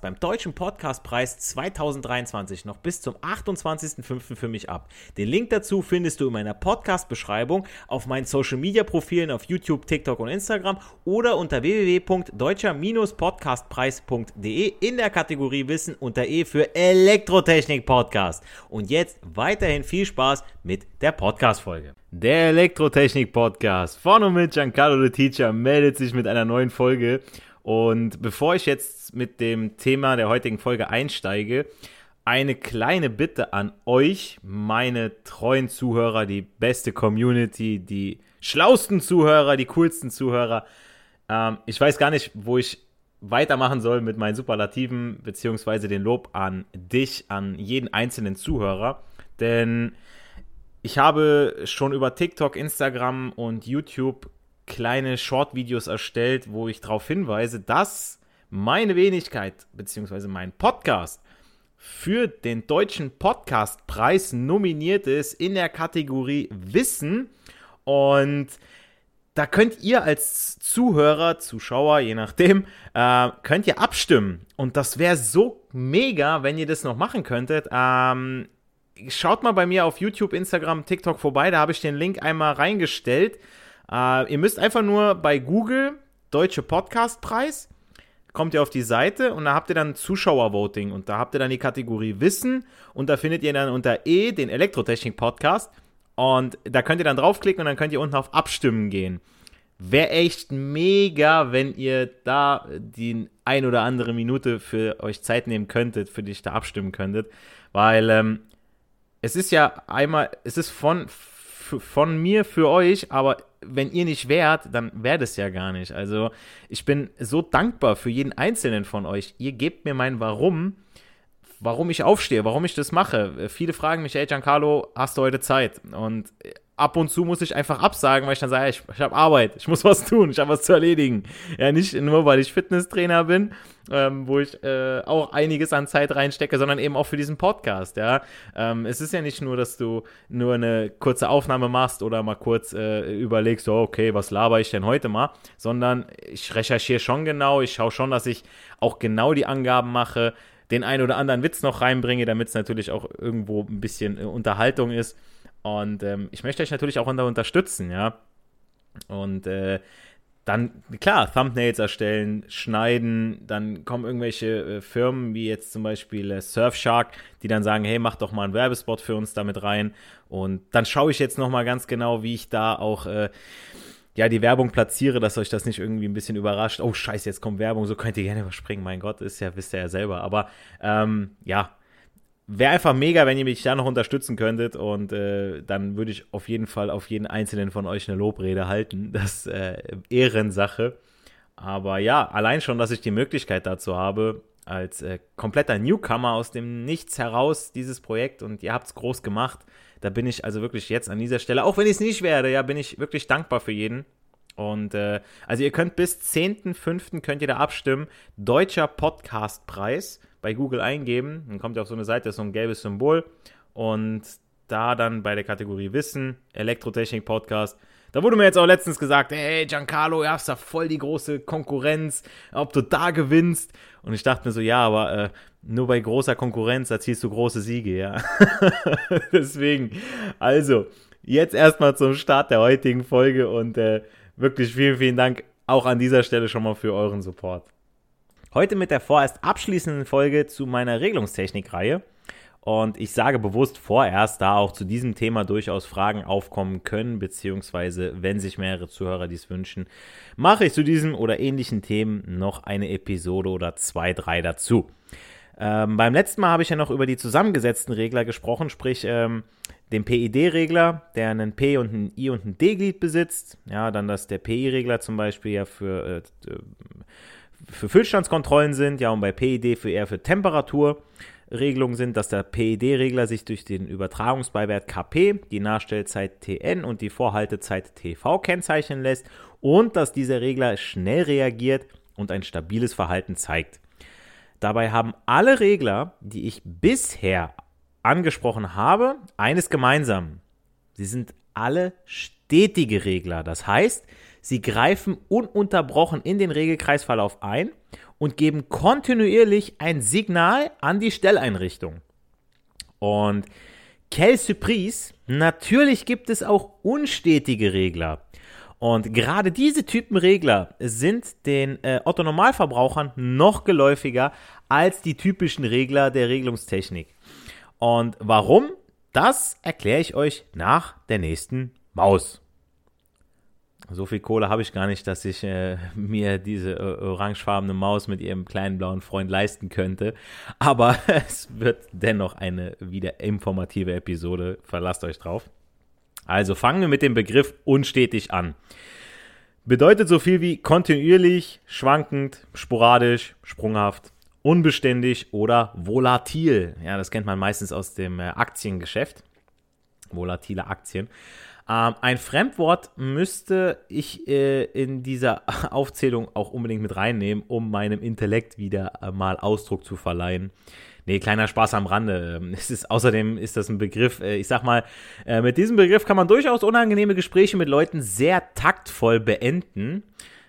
beim Deutschen Podcastpreis 2023 noch bis zum 28.05. für mich ab. Den Link dazu findest du in meiner Podcast-Beschreibung auf meinen Social-Media-Profilen auf YouTube, TikTok und Instagram oder unter www.deutscher-podcastpreis.de in der Kategorie Wissen unter E für Elektrotechnik Podcast. Und jetzt weiterhin viel Spaß mit der Podcast-Folge. Der Elektrotechnik Podcast von und mit Giancarlo the Teacher meldet sich mit einer neuen Folge. Und bevor ich jetzt mit dem Thema der heutigen Folge einsteige, eine kleine Bitte an euch, meine treuen Zuhörer, die beste Community, die schlausten Zuhörer, die coolsten Zuhörer. Ähm, ich weiß gar nicht, wo ich weitermachen soll mit meinen Superlativen, beziehungsweise den Lob an dich, an jeden einzelnen Zuhörer. Denn ich habe schon über TikTok, Instagram und YouTube kleine Short-Videos erstellt, wo ich darauf hinweise, dass meine Wenigkeit bzw. mein Podcast für den deutschen Podcastpreis nominiert ist in der Kategorie Wissen. Und da könnt ihr als Zuhörer, Zuschauer, je nachdem, äh, könnt ihr abstimmen. Und das wäre so mega, wenn ihr das noch machen könntet. Ähm, schaut mal bei mir auf YouTube, Instagram, TikTok vorbei. Da habe ich den Link einmal reingestellt. Äh, ihr müsst einfach nur bei Google Deutsche Podcastpreis, kommt ihr auf die Seite und da habt ihr dann Zuschauervoting und da habt ihr dann die Kategorie Wissen und da findet ihr dann unter E den Elektrotechnik-Podcast und da könnt ihr dann draufklicken und dann könnt ihr unten auf Abstimmen gehen. Wäre echt mega, wenn ihr da die ein oder andere Minute für euch Zeit nehmen könntet, für die ich da abstimmen könntet, weil ähm, es ist ja einmal, es ist von, von mir für euch, aber wenn ihr nicht wärt, dann wäre das ja gar nicht. Also ich bin so dankbar für jeden einzelnen von euch. Ihr gebt mir mein Warum, warum ich aufstehe, warum ich das mache. Viele fragen mich, ey Giancarlo, hast du heute Zeit? Und ab und zu muss ich einfach absagen, weil ich dann sage, ich, ich habe Arbeit, ich muss was tun, ich habe was zu erledigen. Ja, nicht nur, weil ich Fitnesstrainer bin, ähm, wo ich äh, auch einiges an Zeit reinstecke, sondern eben auch für diesen Podcast, ja. Ähm, es ist ja nicht nur, dass du nur eine kurze Aufnahme machst oder mal kurz äh, überlegst, oh, okay, was laber ich denn heute mal, sondern ich recherchiere schon genau, ich schaue schon, dass ich auch genau die Angaben mache, den einen oder anderen Witz noch reinbringe, damit es natürlich auch irgendwo ein bisschen äh, Unterhaltung ist. Und ähm, ich möchte euch natürlich auch unter unterstützen, ja. Und äh, dann, klar, Thumbnails erstellen, schneiden, dann kommen irgendwelche äh, Firmen wie jetzt zum Beispiel äh, Surfshark, die dann sagen, hey, mach doch mal einen Werbespot für uns damit rein. Und dann schaue ich jetzt nochmal ganz genau, wie ich da auch äh, ja, die Werbung platziere, dass euch das nicht irgendwie ein bisschen überrascht. Oh, scheiße, jetzt kommt Werbung, so könnt ihr gerne überspringen. Mein Gott, ist ja, wisst ihr ja selber. Aber ähm, ja, wäre einfach mega, wenn ihr mich da noch unterstützen könntet und äh, dann würde ich auf jeden Fall auf jeden einzelnen von euch eine Lobrede halten. Das äh, Ehrensache. Aber ja, allein schon, dass ich die Möglichkeit dazu habe, als äh, kompletter Newcomer aus dem Nichts heraus dieses Projekt und ihr habt es groß gemacht. Da bin ich also wirklich jetzt an dieser Stelle, auch wenn ich es nicht werde, ja, bin ich wirklich dankbar für jeden. Und äh, also ihr könnt bis 10.05. könnt ihr da abstimmen. Deutscher Podcastpreis bei Google eingeben. Dann kommt ihr auf so eine Seite, ist so ein gelbes Symbol. Und da dann bei der Kategorie Wissen, Elektrotechnik Podcast. Da wurde mir jetzt auch letztens gesagt, hey Giancarlo, du hast da voll die große Konkurrenz, ob du da gewinnst. Und ich dachte mir so, ja, aber äh, nur bei großer Konkurrenz erzielst du große Siege, ja. Deswegen, also, jetzt erstmal zum Start der heutigen Folge und äh, wirklich vielen, vielen Dank auch an dieser Stelle schon mal für euren Support. Heute mit der vorerst abschließenden Folge zu meiner Regelungstechnik-Reihe. Und ich sage bewusst vorerst, da auch zu diesem Thema durchaus Fragen aufkommen können, beziehungsweise wenn sich mehrere Zuhörer dies wünschen, mache ich zu diesem oder ähnlichen Themen noch eine Episode oder zwei, drei dazu. Ähm, beim letzten Mal habe ich ja noch über die zusammengesetzten Regler gesprochen, sprich ähm, den PID-Regler, der einen P und ein I und ein D-Glied besitzt. Ja, dann, dass der PI-Regler zum Beispiel ja für, äh, für Füllstandskontrollen sind, ja, und bei PID für eher für Temperaturregelungen sind, dass der PID-Regler sich durch den Übertragungsbeiwert KP, die Nachstellzeit TN und die Vorhaltezeit TV kennzeichnen lässt und dass dieser Regler schnell reagiert und ein stabiles Verhalten zeigt. Dabei haben alle Regler, die ich bisher angesprochen habe, eines gemeinsam. Sie sind alle stetige Regler. Das heißt, sie greifen ununterbrochen in den Regelkreisverlauf ein und geben kontinuierlich ein Signal an die Stelleinrichtung. Und quelle surprise, natürlich gibt es auch unstetige Regler. Und gerade diese Typen Regler sind den äh, Otto-Normalverbrauchern noch geläufiger als die typischen Regler der Regelungstechnik. Und warum? Das erkläre ich euch nach der nächsten Maus. So viel Kohle habe ich gar nicht, dass ich äh, mir diese äh, orangefarbene Maus mit ihrem kleinen blauen Freund leisten könnte. Aber es wird dennoch eine wieder informative Episode. Verlasst euch drauf. Also fangen wir mit dem Begriff unstetig an. Bedeutet so viel wie kontinuierlich, schwankend, sporadisch, sprunghaft, unbeständig oder volatil. Ja, das kennt man meistens aus dem äh, Aktiengeschäft. Volatile Aktien. Ähm, ein Fremdwort müsste ich äh, in dieser Aufzählung auch unbedingt mit reinnehmen, um meinem Intellekt wieder äh, mal Ausdruck zu verleihen. Nee, kleiner Spaß am Rande. Ähm, es ist, außerdem ist das ein Begriff, äh, ich sag mal, äh, mit diesem Begriff kann man durchaus unangenehme Gespräche mit Leuten sehr taktvoll beenden.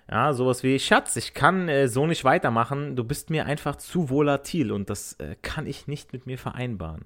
Ja, sowas wie, Schatz, ich kann so nicht weitermachen, du bist mir einfach zu volatil und das kann ich nicht mit mir vereinbaren.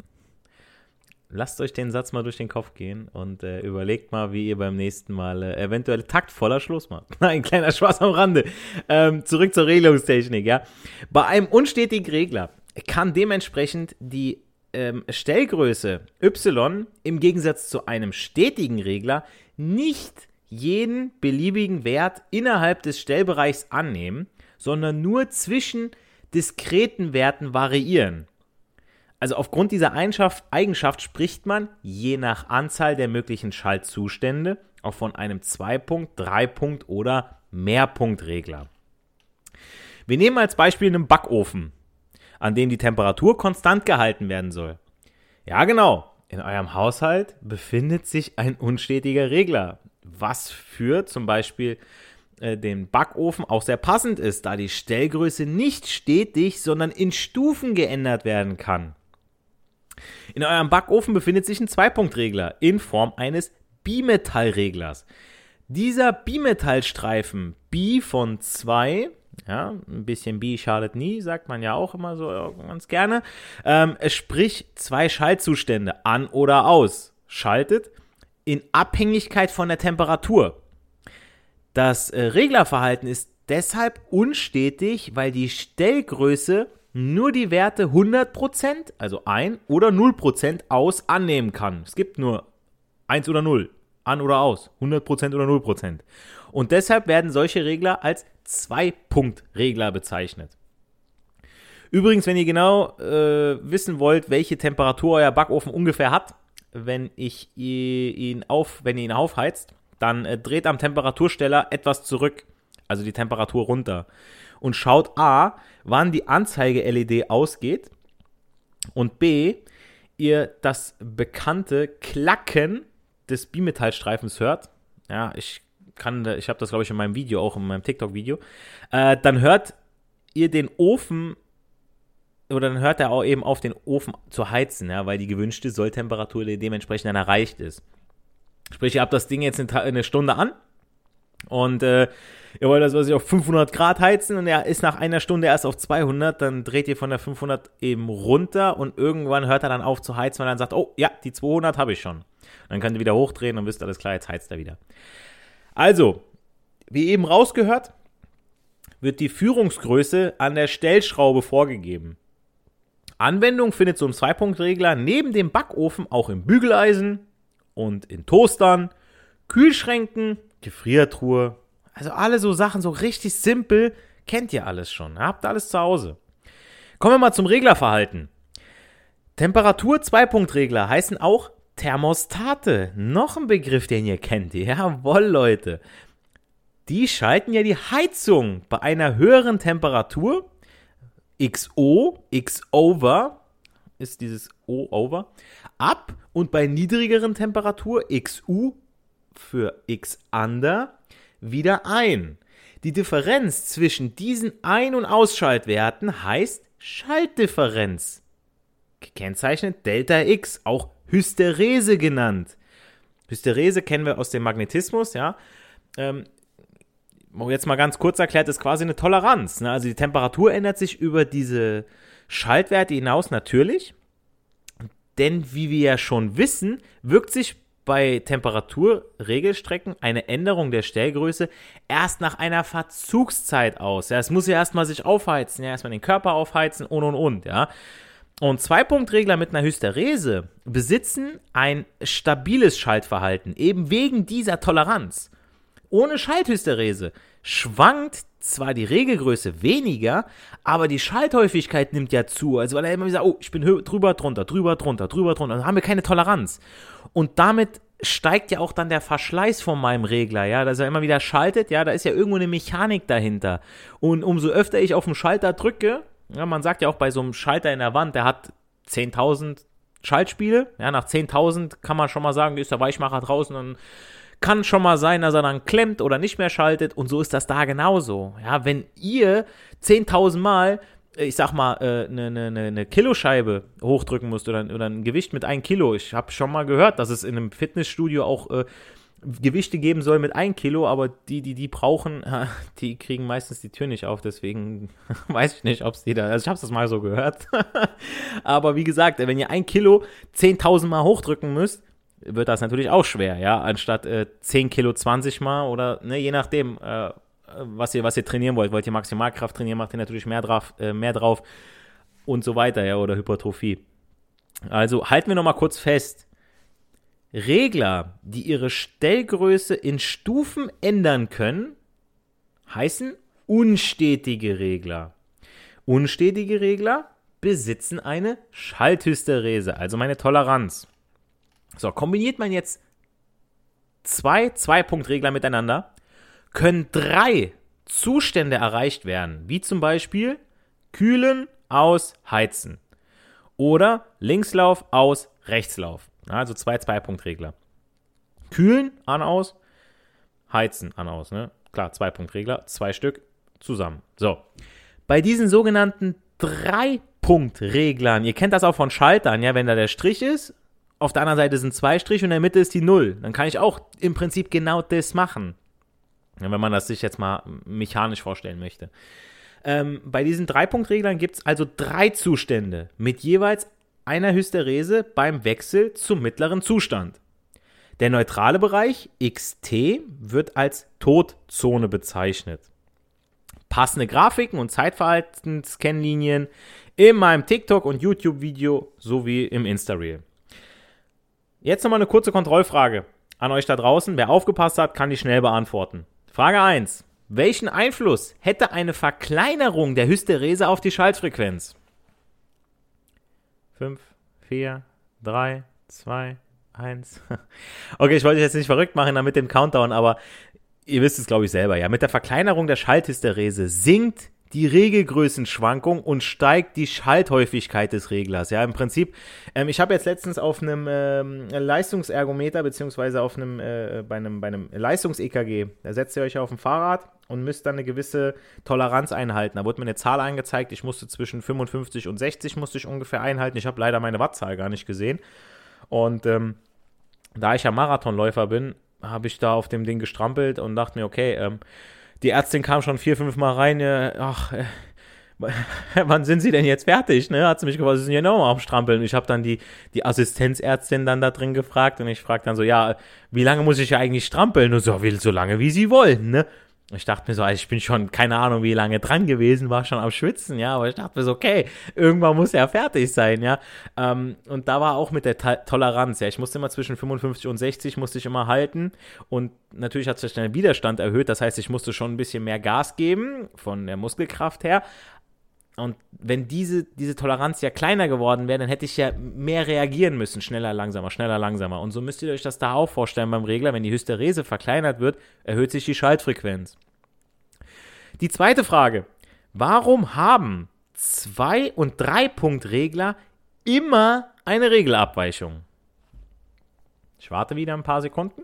Lasst euch den Satz mal durch den Kopf gehen und äh, überlegt mal, wie ihr beim nächsten Mal äh, eventuell taktvoller Schluss macht. Nein, kleiner Spaß am Rande. Ähm, zurück zur Regelungstechnik, ja. Bei einem unstetigen Regler kann dementsprechend die ähm, Stellgröße y im Gegensatz zu einem stetigen Regler nicht jeden beliebigen Wert innerhalb des Stellbereichs annehmen, sondern nur zwischen diskreten Werten variieren. Also aufgrund dieser Eigenschaft spricht man je nach Anzahl der möglichen Schaltzustände auch von einem 2-Punkt, 3-Punkt oder Mehrpunktregler. Wir nehmen als Beispiel einen Backofen an dem die Temperatur konstant gehalten werden soll. Ja, genau. In eurem Haushalt befindet sich ein unstetiger Regler, was für zum Beispiel äh, den Backofen auch sehr passend ist, da die Stellgröße nicht stetig, sondern in Stufen geändert werden kann. In eurem Backofen befindet sich ein Zweipunktregler in Form eines Bimetallreglers. Dieser Bimetallstreifen Bi von 2 ja, ein bisschen Bi schadet nie, sagt man ja auch immer so ganz gerne. Ähm, sprich, zwei Schaltzustände, an oder aus, schaltet in Abhängigkeit von der Temperatur. Das äh, Reglerverhalten ist deshalb unstetig, weil die Stellgröße nur die Werte 100%, also 1 oder 0% aus annehmen kann. Es gibt nur 1 oder 0, an oder aus, 100% oder 0%. Und deshalb werden solche Regler als Zwei-Punkt-Regler bezeichnet. Übrigens, wenn ihr genau äh, wissen wollt, welche Temperatur euer Backofen ungefähr hat, wenn ich ihn auf, wenn ihr ihn aufheizt, dann äh, dreht am Temperatursteller etwas zurück, also die Temperatur runter und schaut A, wann die Anzeige-LED ausgeht und B, ihr das bekannte Klacken des Bimetallstreifens hört. Ja, ich kann, ich habe das glaube ich in meinem Video auch, in meinem TikTok-Video, äh, dann hört ihr den Ofen oder dann hört er auch eben auf, den Ofen zu heizen, ja, weil die gewünschte Solltemperatur dementsprechend dann erreicht ist. Sprich, ihr habt das Ding jetzt eine Stunde an und äh, ihr wollt das, was ich auf 500 Grad heizen und er ist nach einer Stunde erst auf 200, dann dreht ihr von der 500 eben runter und irgendwann hört er dann auf zu heizen, weil er dann sagt, oh ja, die 200 habe ich schon. Dann könnt ihr wieder hochdrehen und wisst alles klar, jetzt heizt er wieder. Also, wie eben rausgehört, wird die Führungsgröße an der Stellschraube vorgegeben. Anwendung findet so ein Zweipunktregler neben dem Backofen auch im Bügeleisen und in Toastern, Kühlschränken, Gefriertruhe. Also alle so Sachen, so richtig simpel, kennt ihr alles schon. Habt alles zu Hause. Kommen wir mal zum Reglerverhalten. Temperatur-Zweipunktregler heißen auch Thermostate. Noch ein Begriff, den ihr kennt. Jawohl, Leute. Die schalten ja die Heizung bei einer höheren Temperatur XO, X over, ist dieses O over, ab und bei niedrigeren Temperatur XU für X under wieder ein. Die Differenz zwischen diesen Ein- und Ausschaltwerten heißt Schaltdifferenz. Gekennzeichnet Delta X, auch Hysterese genannt. Hysterese kennen wir aus dem Magnetismus, ja. Ähm, jetzt mal ganz kurz erklärt, ist quasi eine Toleranz. Ne? Also die Temperatur ändert sich über diese Schaltwerte hinaus natürlich. Denn wie wir ja schon wissen, wirkt sich bei Temperaturregelstrecken eine Änderung der Stellgröße erst nach einer Verzugszeit aus. Ja, es muss ja erstmal sich aufheizen, ja, erstmal den Körper aufheizen und und und, ja. Und Zwei-Punkt-Regler mit einer Hysterese besitzen ein stabiles Schaltverhalten, eben wegen dieser Toleranz. Ohne Schalthysterese schwankt zwar die Regelgröße weniger, aber die Schalthäufigkeit nimmt ja zu. Also weil er immer sagt, oh, ich bin drüber, drunter, drüber, drunter, drüber, drunter. Dann haben wir keine Toleranz. Und damit steigt ja auch dann der Verschleiß von meinem Regler, ja, dass er immer wieder schaltet, ja, da ist ja irgendwo eine Mechanik dahinter. Und umso öfter ich auf den Schalter drücke, ja, man sagt ja auch bei so einem Schalter in der Wand, der hat 10.000 Schaltspiele, ja, nach 10.000 kann man schon mal sagen, ist der Weichmacher draußen und kann schon mal sein, dass er dann klemmt oder nicht mehr schaltet und so ist das da genauso. Ja, wenn ihr 10.000 Mal, äh, ich sag mal, eine, eine, eine Kiloscheibe hochdrücken müsst oder, oder ein Gewicht mit 1 Kilo, ich habe schon mal gehört, dass es in einem Fitnessstudio auch äh, Gewichte geben soll mit 1 Kilo, aber die, die die brauchen, die kriegen meistens die Tür nicht auf, deswegen weiß ich nicht, ob es die da, also ich habe das mal so gehört. aber wie gesagt, wenn ihr 1 Kilo 10.000 Mal hochdrücken müsst, wird das natürlich auch schwer, ja, anstatt äh, 10 Kilo 20 Mal oder, ne, je nachdem, äh, was ihr, was ihr trainieren wollt. Wollt ihr Maximalkraft trainieren, macht ihr natürlich mehr drauf, äh, mehr drauf und so weiter, ja, oder Hypertrophie. Also halten wir nochmal kurz fest. Regler, die ihre Stellgröße in Stufen ändern können, heißen unstetige Regler. Unstetige Regler besitzen eine Schalthysterese, also meine Toleranz. So, kombiniert man jetzt zwei Zwei-Punkt-Regler miteinander, können drei Zustände erreicht werden, wie zum Beispiel kühlen, aus, heizen. Oder Linkslauf, aus, Rechtslauf. Also zwei Zwei-Punkt-Regler. Kühlen, an, aus, heizen, an, aus. Ne? Klar, Zwei-Punkt-Regler, zwei Stück zusammen. So. Bei diesen sogenannten Drei-Punkt-Reglern, ihr kennt das auch von Schaltern, ja, wenn da der Strich ist auf der anderen Seite sind zwei Striche und in der Mitte ist die Null. Dann kann ich auch im Prinzip genau das machen. Wenn man das sich jetzt mal mechanisch vorstellen möchte. Ähm, bei diesen Dreipunktreglern gibt es also drei Zustände mit jeweils einer Hysterese beim Wechsel zum mittleren Zustand. Der neutrale Bereich XT wird als Todzone bezeichnet. Passende Grafiken und Zeitverhaltenskennlinien in meinem TikTok- und YouTube-Video sowie im Insta-Reel. Jetzt nochmal eine kurze Kontrollfrage an euch da draußen. Wer aufgepasst hat, kann die schnell beantworten. Frage 1. Welchen Einfluss hätte eine Verkleinerung der Hysterese auf die Schaltfrequenz? 5, 4, 3, 2, 1. Okay, ich wollte jetzt nicht verrückt machen damit dem Countdown, aber ihr wisst es, glaube ich, selber. Ja, mit der Verkleinerung der Schalthysterese sinkt die Regelgrößenschwankung und steigt die Schalthäufigkeit des Reglers. Ja, im Prinzip, ähm, ich habe jetzt letztens auf einem ähm, Leistungsergometer, beziehungsweise auf einem, äh, bei einem, bei einem Leistungs-EKG, da setzt ihr euch auf ein Fahrrad und müsst dann eine gewisse Toleranz einhalten. Da wurde mir eine Zahl eingezeigt, ich musste zwischen 55 und 60 musste ich ungefähr einhalten. Ich habe leider meine Wattzahl gar nicht gesehen. Und ähm, da ich ja Marathonläufer bin, habe ich da auf dem Ding gestrampelt und dachte mir, okay, ähm, die Ärztin kam schon vier, fünf Mal rein. Äh, ach, äh, wann sind Sie denn jetzt fertig? Ne? Hat sie mich gefragt, Sie sind ja nochmal am Strampeln. Ich habe dann die, die Assistenzärztin dann da drin gefragt und ich frage dann so, ja, wie lange muss ich ja eigentlich strampeln? Und so, so lange wie Sie wollen, ne? Ich dachte mir so, also ich bin schon keine Ahnung wie lange dran gewesen, war schon am Schwitzen, ja, aber ich dachte mir so, okay, irgendwann muss er fertig sein, ja. Ähm, und da war auch mit der Ta Toleranz, ja, ich musste immer zwischen 55 und 60 musste ich immer halten und natürlich hat sich der Widerstand erhöht, das heißt, ich musste schon ein bisschen mehr Gas geben von der Muskelkraft her, und wenn diese, diese Toleranz ja kleiner geworden wäre, dann hätte ich ja mehr reagieren müssen. Schneller, langsamer, schneller, langsamer. Und so müsst ihr euch das da auch vorstellen beim Regler. Wenn die Hysterese verkleinert wird, erhöht sich die Schaltfrequenz. Die zweite Frage. Warum haben Zwei- und Drei-Punkt-Regler immer eine Regelabweichung? Ich warte wieder ein paar Sekunden.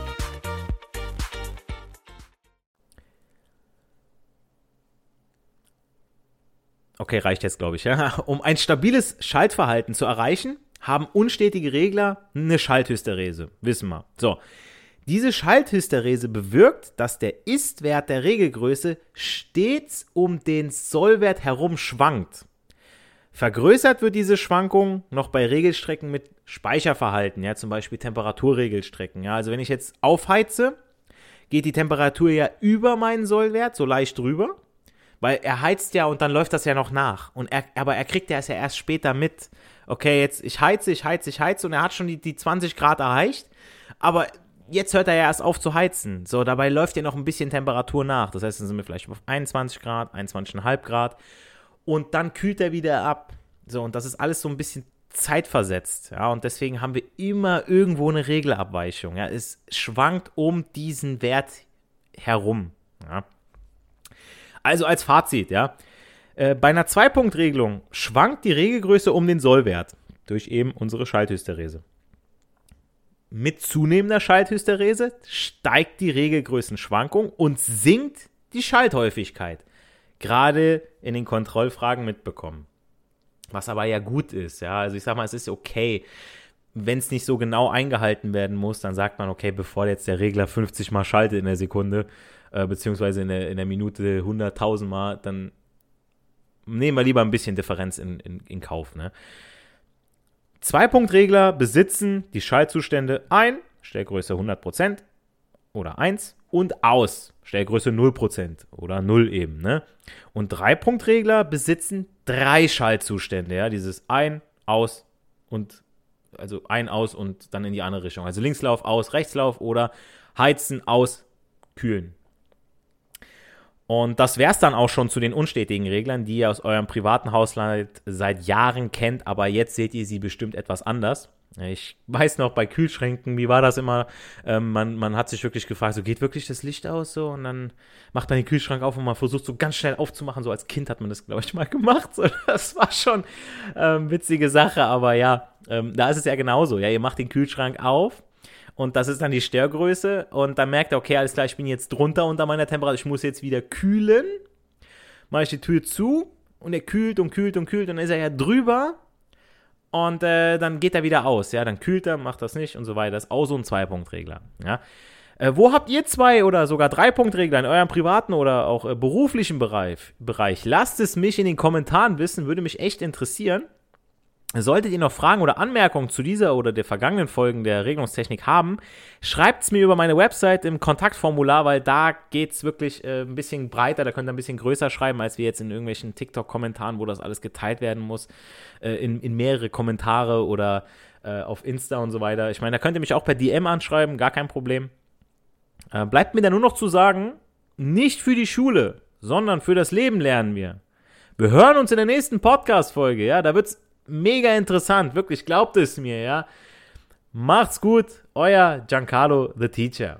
Okay, reicht jetzt, glaube ich. Ja. Um ein stabiles Schaltverhalten zu erreichen, haben unstetige Regler eine Schalthysterese. Wissen wir. So. Diese Schalthysterese bewirkt, dass der Ist-Wert der Regelgröße stets um den Sollwert herum schwankt. Vergrößert wird diese Schwankung noch bei Regelstrecken mit Speicherverhalten, ja, zum Beispiel Temperaturregelstrecken. Ja, also wenn ich jetzt aufheize, geht die Temperatur ja über meinen Sollwert, so leicht drüber. Weil er heizt ja und dann läuft das ja noch nach. Und er, aber er kriegt ja es ja erst später mit. Okay, jetzt ich heize, ich heize, ich heize und er hat schon die, die 20 Grad erreicht. Aber jetzt hört er ja erst auf zu heizen. So, dabei läuft ja noch ein bisschen Temperatur nach. Das heißt, dann sind wir vielleicht auf 21 Grad, 21,5 Grad. Und dann kühlt er wieder ab. So, und das ist alles so ein bisschen zeitversetzt. Ja, und deswegen haben wir immer irgendwo eine Regelabweichung. Ja, es schwankt um diesen Wert herum. Ja. Also als Fazit, ja. Äh, bei einer Zwei-Punkt-Regelung schwankt die Regelgröße um den Sollwert durch eben unsere Schalthysterese. Mit zunehmender Schalthysterese steigt die Regelgrößenschwankung und sinkt die Schalthäufigkeit. Gerade in den Kontrollfragen mitbekommen. Was aber ja gut ist, ja. Also ich sag mal, es ist okay. Wenn es nicht so genau eingehalten werden muss, dann sagt man, okay, bevor jetzt der Regler 50 mal schaltet in der Sekunde, äh, beziehungsweise in der, in der Minute 100.000 Mal, dann nehmen wir lieber ein bisschen Differenz in, in, in Kauf. Ne? Zwei-Punkt-Regler besitzen die Schaltzustände ein, Stellgröße 100% oder 1 und aus, Stellgröße 0% oder 0 eben. Ne? Und Drei-Punkt-Regler besitzen drei Schaltzustände, ja, dieses ein, aus und also ein, aus und dann in die andere Richtung. Also Linkslauf, aus, Rechtslauf oder heizen, aus, kühlen. Und das wäre es dann auch schon zu den unstetigen Reglern, die ihr aus eurem privaten Haushalt seit Jahren kennt, aber jetzt seht ihr sie bestimmt etwas anders. Ich weiß noch, bei Kühlschränken, wie war das immer? Ähm, man, man hat sich wirklich gefragt, so geht wirklich das Licht aus so? Und dann macht man den Kühlschrank auf und man versucht so ganz schnell aufzumachen. So als Kind hat man das, glaube ich, mal gemacht. So, das war schon ähm, witzige Sache, aber ja, ähm, da ist es ja genauso. Ja, ihr macht den Kühlschrank auf und das ist dann die Störgröße und dann merkt er, okay, alles klar, ich bin jetzt drunter unter meiner Temperatur, ich muss jetzt wieder kühlen. Mache ich die Tür zu und er kühlt und kühlt und kühlt und dann ist er ja drüber und äh, dann geht er wieder aus. Ja, dann kühlt er, macht das nicht und so weiter. Das ist auch so ein Zwei-Punkt-Regler. Ja. Äh, wo habt ihr zwei oder sogar drei Punktregler in eurem privaten oder auch äh, beruflichen Bereich, Bereich? Lasst es mich in den Kommentaren wissen, würde mich echt interessieren. Solltet ihr noch Fragen oder Anmerkungen zu dieser oder der vergangenen Folgen der Regelungstechnik haben, schreibt es mir über meine Website im Kontaktformular, weil da geht es wirklich äh, ein bisschen breiter, da könnt ihr ein bisschen größer schreiben, als wir jetzt in irgendwelchen TikTok-Kommentaren, wo das alles geteilt werden muss, äh, in, in, mehrere Kommentare oder äh, auf Insta und so weiter. Ich meine, da könnt ihr mich auch per DM anschreiben, gar kein Problem. Äh, bleibt mir da nur noch zu sagen, nicht für die Schule, sondern für das Leben lernen wir. Wir hören uns in der nächsten Podcast-Folge, ja, da wird's mega interessant, wirklich, glaubt es mir, ja. Macht's gut, euer Giancarlo the Teacher.